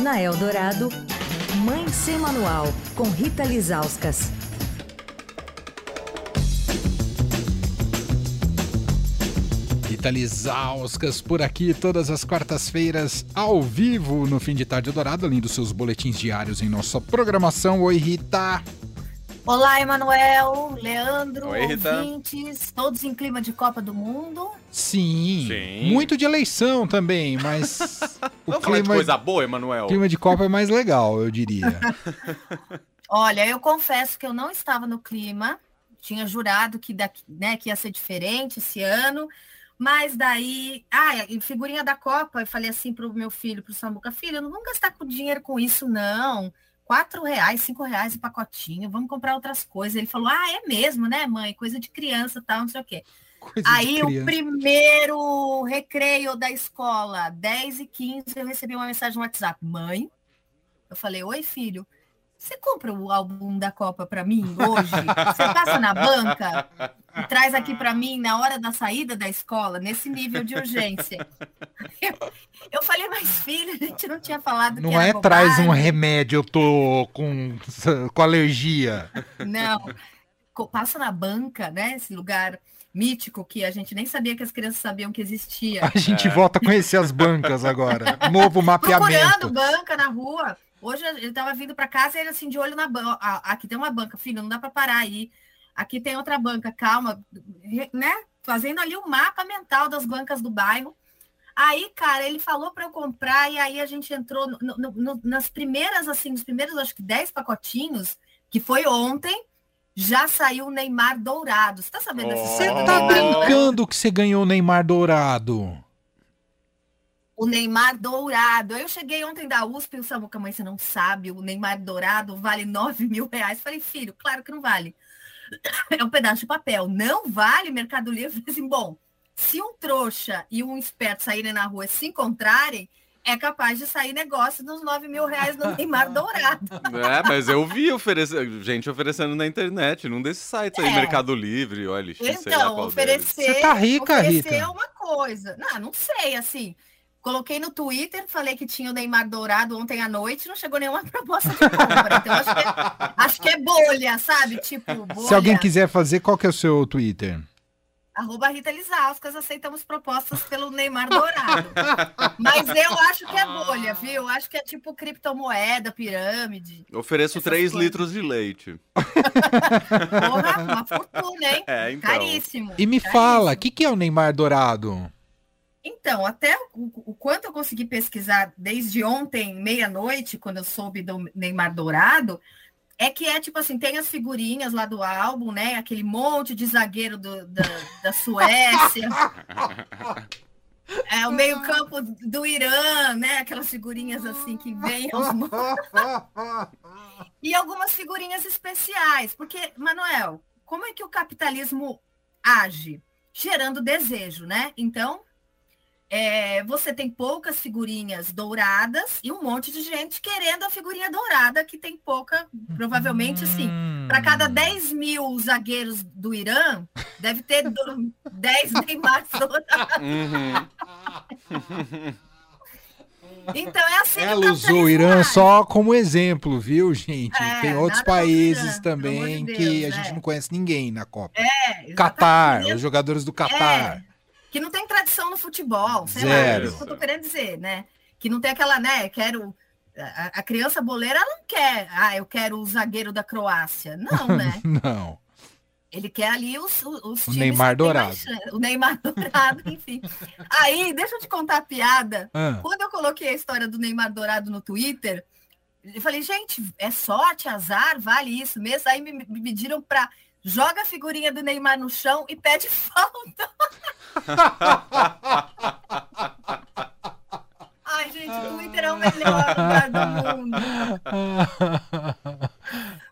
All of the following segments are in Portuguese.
Na Eldorado, Mãe Sem Manual, com Rita Lizauskas. Rita Lizauskas por aqui todas as quartas-feiras, ao vivo, no fim de tarde dourado, além dos seus boletins diários em nossa programação. Oi, Rita! Olá, Emanuel, Leandro, Oi, Rita. ouvintes, todos em clima de Copa do Mundo. Sim, Sim. muito de eleição também, mas o Vamos falar de clima, coisa boa, Emanuel? clima de Copa é mais legal, eu diria. Olha, eu confesso que eu não estava no clima, tinha jurado que, daqui, né, que ia ser diferente esse ano, mas daí, ah, figurinha da Copa, eu falei assim pro meu filho, pro Samuca, filho, não vamos gastar com dinheiro com isso, não. Quatro reais, cinco reais o pacotinho, vamos comprar outras coisas. Ele falou, ah, é mesmo, né, mãe? Coisa de criança, tal, não sei o quê. Coisa Aí o primeiro recreio da escola, 10 e 15, eu recebi uma mensagem no WhatsApp. Mãe, eu falei, oi filho, você compra o álbum da Copa para mim hoje? Você passa na banca e traz aqui para mim na hora da saída da escola, nesse nível de urgência. Eu, eu falei, mas filho, a gente não tinha falado que Não é traz um bobagem." remédio, eu tô com, com alergia. Não. Passa na banca, né? Esse lugar mítico que a gente nem sabia que as crianças sabiam que existia. A gente volta a conhecer as bancas agora. Novo procurando mapeamento. banca na rua. Hoje ele estava vindo para casa e ele assim de olho na banca. Aqui tem uma banca, filho, não dá para parar aí. Aqui tem outra banca, calma, né? Fazendo ali o mapa mental das bancas do bairro. Aí, cara, ele falou para eu comprar e aí a gente entrou no- no- no- nas primeiras, assim, nos primeiros, acho que 10 pacotinhos, que foi ontem, já saiu o Neymar dourado. Você tá sabendo dessa Oh. Você tá brincando que você ganhou o Neymar Dourado? O Neymar dourado. Eu cheguei ontem da USP e o Samuca, mãe, você não sabe, o Neymar dourado vale 9 mil reais. Falei, filho, claro que não vale. É um pedaço de papel. Não vale Mercado Livre. Falei assim, bom, se um trouxa e um esperto saírem na rua e se encontrarem, é capaz de sair negócio dos 9 mil reais do Neymar dourado. É, mas eu vi oferecer, gente oferecendo na internet, num desses sites aí, É. Mercado Livre, olha, sei lá Então, qual deles. oferecer. Você tá rica, oferecer Rita? uma coisa. Não, não sei, assim. Coloquei no Twitter, falei que tinha o Neymar dourado ontem à noite, não chegou nenhuma proposta de compra. Então, acho que é, acho que é bolha, sabe? Tipo, bolha. Se alguém quiser fazer, qual que é o seu Twitter? Arroba Rita Lizauskas, aceitamos propostas pelo Neymar dourado. Mas eu acho que é bolha, viu? Eu acho que é tipo criptomoeda, pirâmide. Ofereço Essas 3 coisas. litros de leite. Porra, uma fortuna, hein? É, então. Caríssimo. E me caríssimo. fala, o que, que é o Neymar Dourado? Então, até o, o quanto eu consegui pesquisar desde ontem, meia-noite, quando eu soube do Neymar Dourado, é que é tipo assim, tem as figurinhas lá do álbum, né? Aquele monte de zagueiro do- da, da Suécia. É o meio-campo do Irã, né? Aquelas figurinhas assim que vêm aos. E algumas figurinhas especiais. Porque, Manuel, como é que o capitalismo age? Gerando desejo, né? Então, é, você tem poucas figurinhas douradas e um monte de gente querendo a figurinha dourada, que tem pouca, provavelmente assim. Hum. Para cada 10 mil zagueiros do Irã, deve ter do- 10 Neymar dourados. Uhum. Então é assim que Ela o usou o Irã só como exemplo, viu, gente? É, Tem outros países Irã, também de que Deus, a gente é. não conhece ninguém na Copa. É, Catar, os jogadores do Catar. que não tem no futebol, sei lá, Zero. é isso que eu tô querendo dizer, né? Que não tem aquela, né, quero... A, a criança boleira não quer, ah, eu quero o zagueiro da Croácia. Não, né? Não. Ele quer ali os, os, O Neymar dourado. mais. O Neymar dourado, enfim. Aí, deixa eu te contar a piada. Ah, Quando eu coloquei a história do Neymar dourado no Twitter, eu falei, gente, é sorte, azar, vale isso mesmo. Aí me, me pediram para joga a figurinha do Neymar no chão e pede falta. Ai, gente, o Twitter é o melhor lugar do mundo.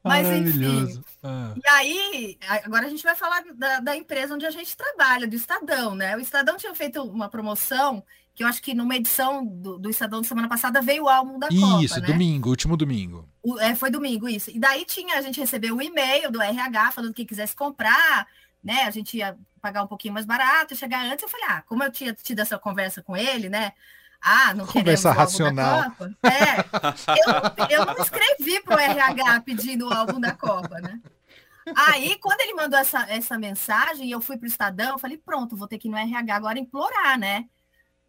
Mas, enfim. Maravilhoso. Ah. E aí, agora a gente vai falar da, da empresa onde a gente trabalha, do Estadão, né? O Estadão tinha feito uma promoção que eu acho que numa edição do, do Estadão de semana passada veio o álbum da Copa, Isso, né? domingo, último domingo. O- é, foi domingo, isso. E daí tinha, a gente recebeu um e-mail do RH falando que quisesse comprar, né? A gente ia pagar um pouquinho mais barato, chegar antes. Eu falei, ah, como eu tinha tido essa conversa com ele, né? Ah, não Conversa racional. Copa? É, eu, eu não escrevi para o RH pedindo o álbum da Copa, né? Aí, quando ele mandou essa, essa mensagem, eu fui para o Estadão, eu falei, pronto, vou ter que ir no RH agora implorar, né?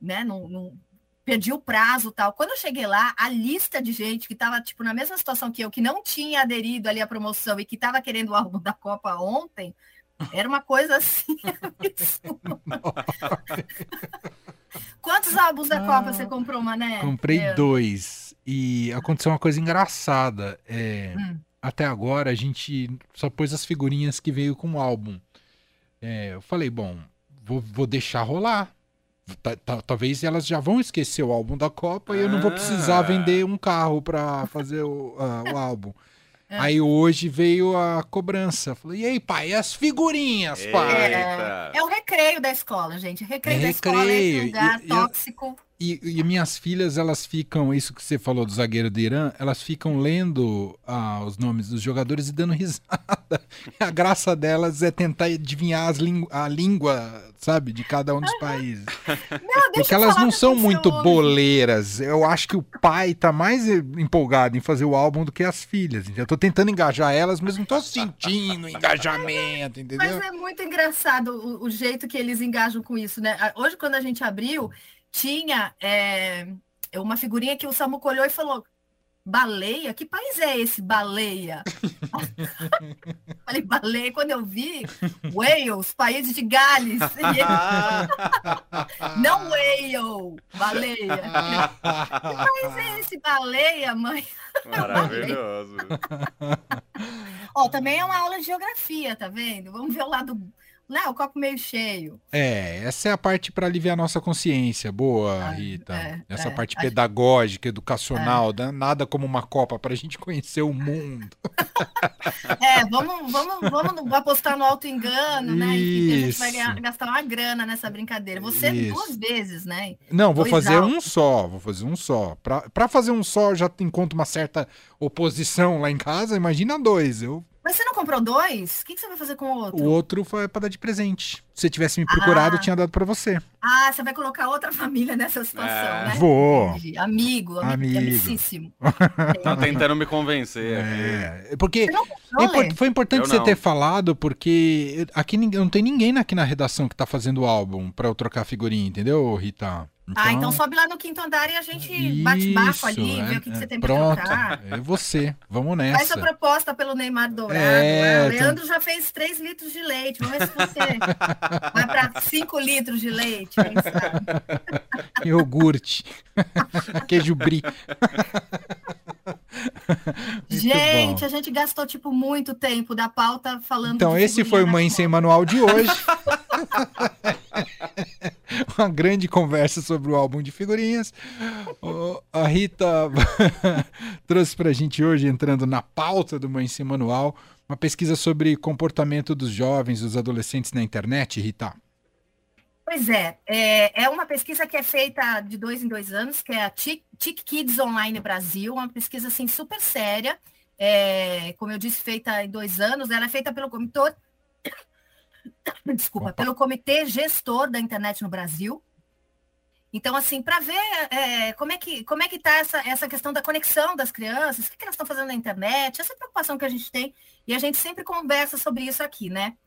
né? Não, não, perdi o prazo tal. Quando eu cheguei lá, a lista de gente que estava tipo na mesma situação que eu, que não tinha aderido ali à promoção e que estava querendo o álbum da Copa ontem, era uma coisa assim. Quantos álbuns da Copa você comprou, Mané? Comprei É. dois. E aconteceu uma coisa engraçada. É, Hum. Até agora a gente só pôs as figurinhas que veio com o álbum. É, eu falei, bom, vou, vou deixar rolar. Ta- ta- Talvez elas já vão esquecer o álbum da Copa e eu não vou precisar Ah. vender um carro pra fazer o, ah, o álbum. É. Aí hoje veio a cobrança. Falei, e aí, pai, e as figurinhas, pai? Eita. É o recreio da escola, gente. Recreio É da escola é recreio. esse lugar E- e- tóxico. E, e minhas filhas, elas ficam, isso que você falou do zagueiro do Irã, elas ficam lendo ah, os nomes dos jogadores e dando risada. A graça delas é tentar adivinhar a língua, sabe, de cada um dos países. Não, Porque elas não são muito hoje. boleiras. Eu acho que o pai tá mais empolgado em fazer o álbum do que as filhas. Eu tô tentando engajar elas, mas não tô sentindo engajamento, entendeu? Mas é muito engraçado o, o jeito que eles engajam com isso, né? Hoje, quando a gente abriu, tinha é, uma figurinha que o Samuco olhou e falou: Baleia? Que país é esse, baleia? Falei, baleia. Quando eu vi, Wales, país de Gales. E ele, não Whale, baleia. Que país é esse, baleia, mãe? Maravilhoso. Ó, também é uma aula de geografia, tá vendo? Vamos ver o lado. Né, o copo meio cheio. É, essa é a parte para aliviar a nossa consciência. Boa, Ah, Rita. é, essa é. parte É. pedagógica, educacional, né? nada como uma Copa para a gente conhecer o mundo. É, vamos, vamos, vamos apostar no auto-engano, né? Enfim, a gente vai ganhar- gastar uma grana nessa brincadeira. Você Isso. duas vezes, né? Não, vou Dois fazer altos. um só, vou fazer um só. Pra fazer um só, já encontro uma certa oposição lá em casa, imagina dois. Eu, Mas você não comprou dois? O que, que você vai fazer com o outro? o outro foi para dar de presente. Se você tivesse me procurado, eu Ah. tinha dado para você. Ah, você vai colocar outra família nessa situação, É. né? Vou. Amigo, amigo, Amigo. amicíssimo. Tá tentando me convencer. É, porque não É? Foi importante Eu você não. ter falado, porque aqui não tem ninguém aqui na redação que tá fazendo o álbum pra eu trocar figurinha, entendeu, Rita? Ah, então sobe lá no quinto andar e a gente bate bafo ali, Isso, vê é, o que, que é. você tem pra Pronto, trocar. é você. Vamos Faz nessa. a proposta pelo Neymar Dourado. É, né? O tem- Leandro já fez 3 litros de leite. Vamos ver se você vai para 5 litros de leite. Iogurte. Queijo brie. Gente, bom. a gente gastou tipo muito tempo da pauta falando. Então, esse foi o Mãe. Sem Manual de hoje. Uma grande conversa sobre o álbum de figurinhas. O- a Rita trouxe pra gente hoje, entrando na pauta do Mãe Sem Manual, uma pesquisa sobre comportamento dos jovens, dos adolescentes na internet, Rita. Pois é, é, é uma pesquisa que é feita de dois em dois anos, que é a TIC, TIC Kids Online Brasil, uma pesquisa assim super séria, é, como eu disse, feita em dois anos, ela é feita pelo comitê, desculpa, pelo comitê gestor da internet no Brasil. Então, assim, para ver é, como é que como é que está essa, essa questão da conexão das crianças, o que, que elas estão fazendo na internet, essa preocupação que a gente tem, e a gente sempre conversa sobre isso aqui, né?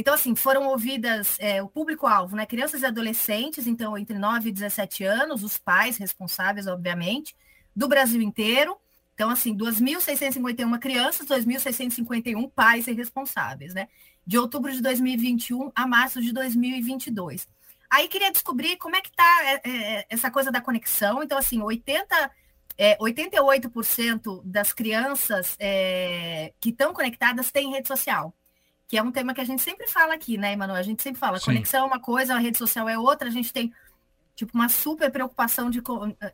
Então, assim, foram ouvidas é, o público-alvo, né? Crianças e adolescentes, então, entre 9 e 17 anos, os pais responsáveis, obviamente, do Brasil inteiro. Então, assim, 2.651 crianças, 2.651 pais e responsáveis, né? De outubro de 2021 a março de 2022. Aí queria descobrir como é que está essa coisa da conexão. Então, assim, 80, é, 88% das crianças é, que estão conectadas têm rede social que é um tema que a gente sempre fala aqui, né, Emanuel? A gente sempre fala, Sim. conexão é uma coisa, a rede social é outra, a gente tem tipo uma super preocupação de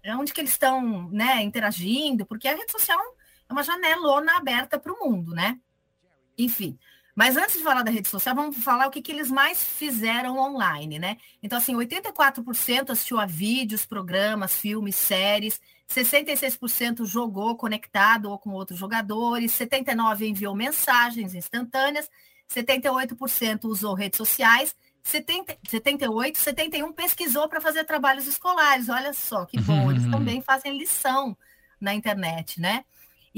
eh, onde que eles estão, né, interagindo, porque a rede social é uma janelona aberta para o mundo, né? Enfim. Mas antes de falar da rede social, vamos falar o que, que eles mais fizeram online, né? Então, assim, 84% assistiu a vídeos, programas, filmes, séries, 66% jogou conectado ou com outros jogadores, 79% enviou mensagens instantâneas, 78% usou redes sociais, 70, 78, 71 pesquisou para fazer trabalhos escolares. Olha só que bom, eles também fazem lição na internet, né?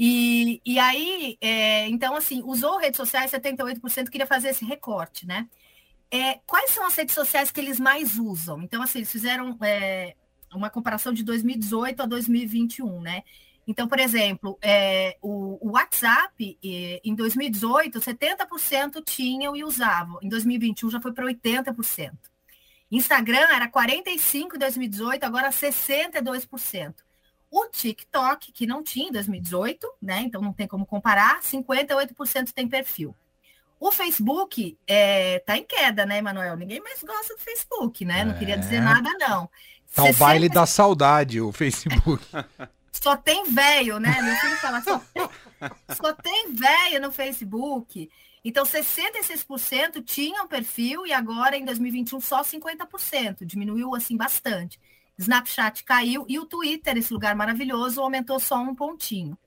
E, e aí, é, então, assim, usou redes sociais, 78% queria fazer esse recorte, né? É, quais são as redes sociais que eles mais usam? Então, assim, eles fizeram é, uma comparação de 2018 a 2021, né? Então, por exemplo, é, o, o, WhatsApp, é, em 2018, 70% tinham e usavam. Em 2021 já foi para 80%. Instagram era 45% em 2018, agora 62%. O TikTok, que não tinha em 2018, né? Então não tem como comparar, 58% tem perfil. O Facebook está é, em queda, né, Emanuel? Ninguém mais gosta do Facebook, né? Não queria dizer é. nada, não. Tá o baile da saudade, o Facebook. só tem velho, né? Meu filho fala, só só tem velho no Facebook. Então, 66% tinham perfil e agora, em 2021, só 50%. Diminuiu, assim, bastante. Snapchat caiu e o Twitter, esse lugar maravilhoso, aumentou só um pontinho.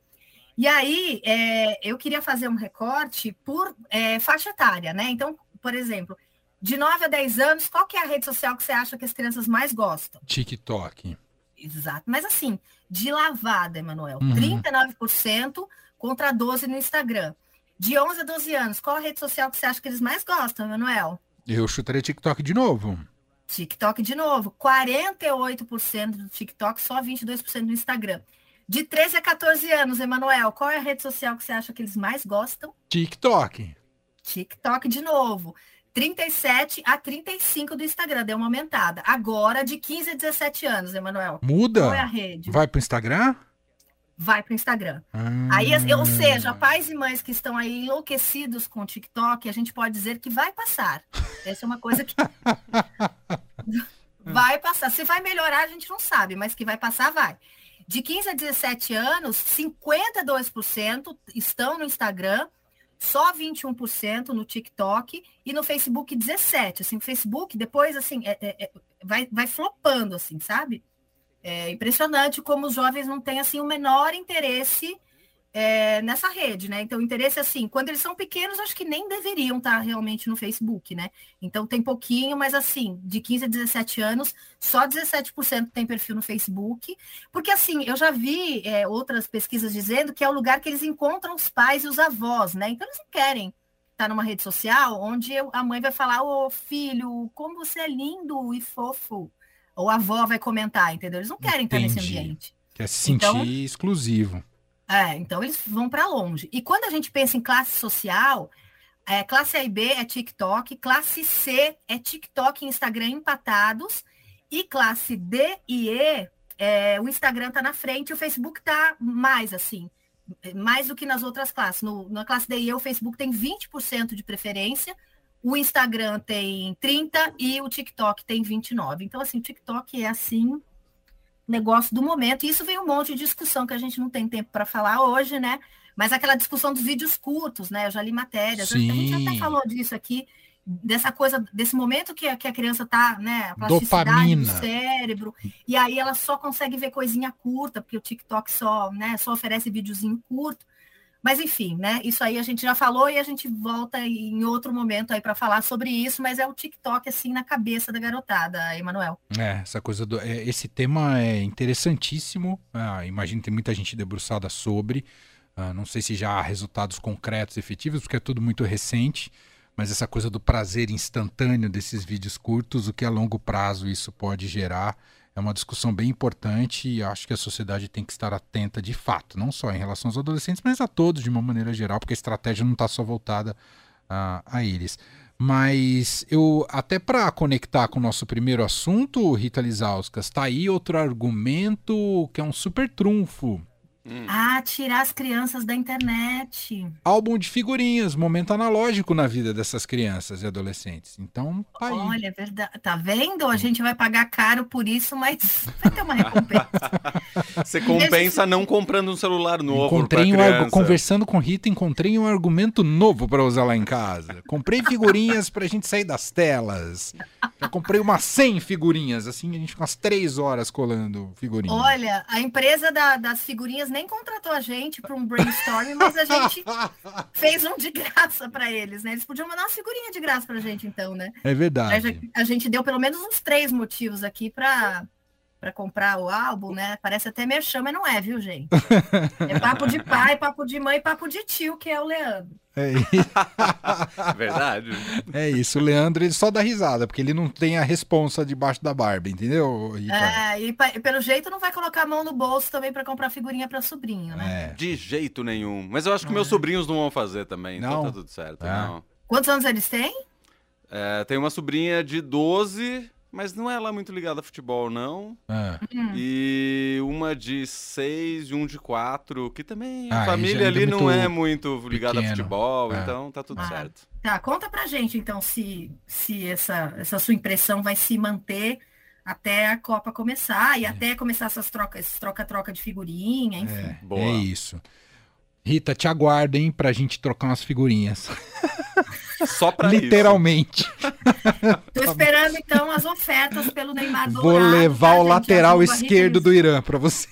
E aí, é, eu queria fazer um recorte por é, faixa etária, né? Então, por exemplo, de 9 a 10 anos, qual que é a rede social que você acha que as crianças mais gostam? TikTok. Exato. Mas assim, de lavada, Emanuel. Uhum. 39% contra 12% no Instagram. De 11 a 12 anos, qual a rede social que você acha que eles mais gostam, Emanuel? Eu chutaria TikTok de novo. TikTok de novo. 48% do TikTok, só 22% do Instagram. De 13 a 14 anos, Emanuel, qual é a rede social que você acha que eles mais gostam? TikTok. TikTok de novo. 37 a 35 do Instagram, deu uma aumentada. Agora, de 15 a 17 anos, Emanuel. Muda? Qual é a rede? Vai para o Instagram? Vai para o Instagram. Ah. Aí, ou seja, pais e mães que estão aí enlouquecidos com o TikTok, a gente pode dizer que vai passar. Essa é uma coisa que. vai passar. Se vai melhorar, a gente não sabe, mas que vai passar, vai. De 15 a 17 anos, 52% estão no Instagram só 21% no TikTok e no Facebook 17%. Assim, o Facebook depois assim é, é, é, vai, vai flopando, assim, sabe? É impressionante como os jovens não têm assim o menor interesse é, nessa rede, né? Então, o interesse, assim, quando eles são pequenos, acho que nem deveriam estar realmente no Facebook, né? Então, tem pouquinho, mas assim, de 15 a 17 anos, só 17% tem perfil no Facebook, porque assim, eu já vi é, outras pesquisas dizendo que é o lugar que eles encontram os pais e os avós, né? Então, eles não querem estar numa rede social onde a mãe vai falar, ô filho, como você é lindo e fofo. Ou a avó vai comentar, entendeu? Eles não querem Entendi. estar nesse ambiente. Quer se sentir então, exclusivo. É, então eles vão para longe. E quando a gente pensa em classe social, é, classe A e B é TikTok, classe C é TikTok e Instagram empatados, e classe D e E, é, o Instagram está na frente e o Facebook está mais assim, mais do que nas outras classes. No, na classe D e E, o Facebook tem 20% de preferência, o Instagram tem 30% e o TikTok tem 29%. Então, assim, o TikTok é assim negócio do momento. E isso vem um monte de discussão que a gente não tem tempo para falar hoje, né? Mas aquela discussão dos vídeos curtos, né? Eu já li matérias, Sim. a gente até falou disso aqui, dessa coisa, desse momento que a, que a criança tá, né? A plasticidade Dopamina. do cérebro, e aí ela só consegue ver coisinha curta, porque o TikTok só, né, só oferece videozinho curto. Mas enfim, né? Isso aí a gente já falou e a gente volta em outro momento aí para falar sobre isso, mas é o TikTok assim na cabeça da garotada, Emanuel. É, essa coisa do é, esse tema é interessantíssimo. Ah, imagino que tem muita gente debruçada sobre. Ah, não sei se já há resultados concretos, efetivos, porque é tudo muito recente. Mas essa coisa do prazer instantâneo desses vídeos curtos, o que a longo prazo isso pode gerar, é uma discussão bem importante e acho que a sociedade tem que estar atenta de fato, não só em relação aos adolescentes, mas a todos de uma maneira geral, porque a estratégia não está só voltada a, a eles. Mas eu, até para conectar com o nosso primeiro assunto, Rita Lizauskas, está aí outro argumento que é um super trunfo Hum. Ah, tirar as crianças da internet. Álbum de figurinhas, momento analógico na vida dessas crianças e adolescentes. Então, tá aí. Olha, é verdade. Tá vendo? A gente vai pagar caro por isso, mas vai ter uma recompensa. Você compensa gente... não comprando um celular novo encontrei um Conversando com Rita, encontrei um argumento novo para usar lá em casa. Comprei figurinhas pra gente sair das telas. Já comprei umas 100 figurinhas, assim, a gente fica umas 3 horas colando figurinhas. Olha, a empresa da, das figurinhas nem contratou a gente para um brainstorming, mas a gente fez um de graça para eles, né? Eles podiam mandar uma figurinha de graça pra gente, então, né? É A verdade. a gente deu pelo menos uns três motivos aqui para para comprar o álbum, né? Parece até merchan, mas não é, viu, gente? É papo de pai, papo de mãe, papo de tio, que é o Leandro. É, i- Verdade. é isso. O Leandro ele só dá risada, porque ele não tem a responsa debaixo da barba, entendeu? É, e, pelo jeito não vai colocar a mão no bolso também para comprar figurinha para sobrinho, né? É. De jeito nenhum. Mas eu acho que meus sobrinhos não vão fazer também, então Não? tá tudo certo. Ah. Não. Quantos anos eles têm? É, tem uma sobrinha de 12, mas não é lá muito ligada a futebol, não. Ah. Hum. E uma de 6 e um de 4, que também Ah, a já família ainda ali não é muito ligada a pequeno. futebol, É. então tá tudo Ah. certo. Tá, conta pra gente então se, se essa, essa sua impressão vai se manter até a Copa começar e até começar essas trocas, troca-troca de figurinha, enfim. É, Boa. é isso. Rita, te aguardo, hein, pra gente trocar umas figurinhas. Só pra isso. Literalmente. Tô esperando então as ofertas pelo Neymar Vou levar tá, o lateral esquerdo do Irã pra você.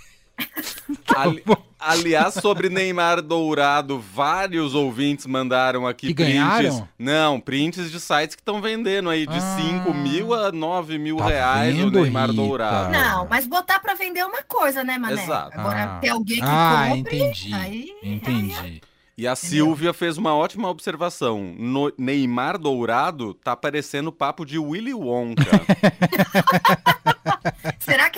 Ali- aliás, sobre Neymar Dourado, vários ouvintes mandaram aqui Que prints. ganharam? Não, prints de sites que estão vendendo aí de Ah. 5 mil a 9 mil Tá reais vendo, o Neymar Rita? Dourado. Não, mas botar pra vender é uma coisa, né, Mané? Exato. Agora, Ah. ter alguém que Ah, compre, entendi. aí... Entendi. E a Silvia fez uma ótima observação. No Neymar Dourado tá parecendo papo de Willy Wonka.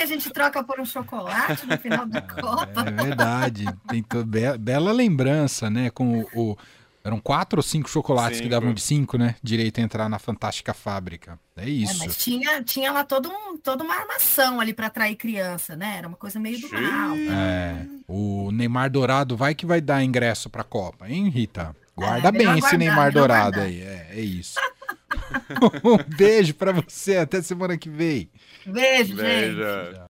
Que a gente troca por um chocolate no final da Copa? É verdade. Tem be- bela lembrança, né? Com o, o- Eram quatro ou cinco chocolates que Cinco. davam de cinco, né? Direito a entrar na fantástica fábrica. É É, isso. mas tinha, tinha lá todo um, toda uma armação ali para atrair criança, né? Era uma coisa meio do mal. É, o Neymar Dourado vai que vai dar ingresso pra Copa, hein, Rita? Guarda É, bem esse Neymar Dourado aí. É, é isso. um beijo pra você. Até semana que vem. Beijo, gente. Veja.